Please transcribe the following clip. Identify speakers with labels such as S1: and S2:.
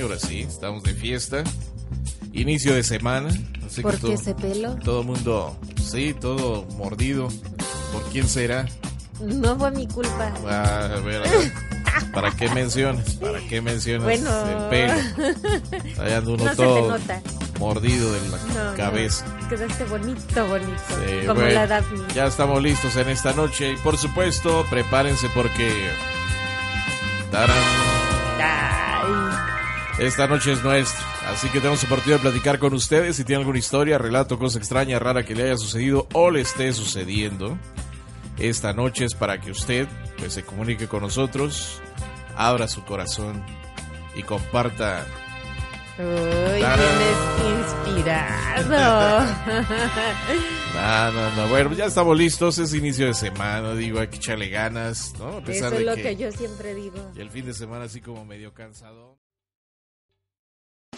S1: Ahora sí, estamos de fiesta. Inicio de semana.
S2: Así ¿Por qué ese pelo?
S1: Todo mundo, sí, todo mordido. ¿Por quién será?
S2: No fue mi culpa.
S1: Ah, a ver, a ver. ¿Para qué mencionas? ¿Para qué mencionas bueno... el pelo? Ando uno todo mordido de la cabeza.
S2: quedaste bonito, bonito. como la Daphne.
S1: Ya estamos listos en esta noche y por supuesto, prepárense porque... Ay. Esta noche es nuestra, así que tenemos oportunidad de platicar con ustedes. Si tienen alguna historia, relato, cosa extraña, rara que le haya sucedido o le esté sucediendo, esta noche es para que usted pues, se comunique con nosotros, abra su corazón y comparta.
S2: Uy, vienes inspirado.
S1: no, no, no. Bueno, ya estamos listos. Es inicio de semana. Digo, hay que echarle ganas, ¿no?
S2: A pesar Eso es lo que yo siempre digo.
S1: Y el fin de semana así como medio cansado.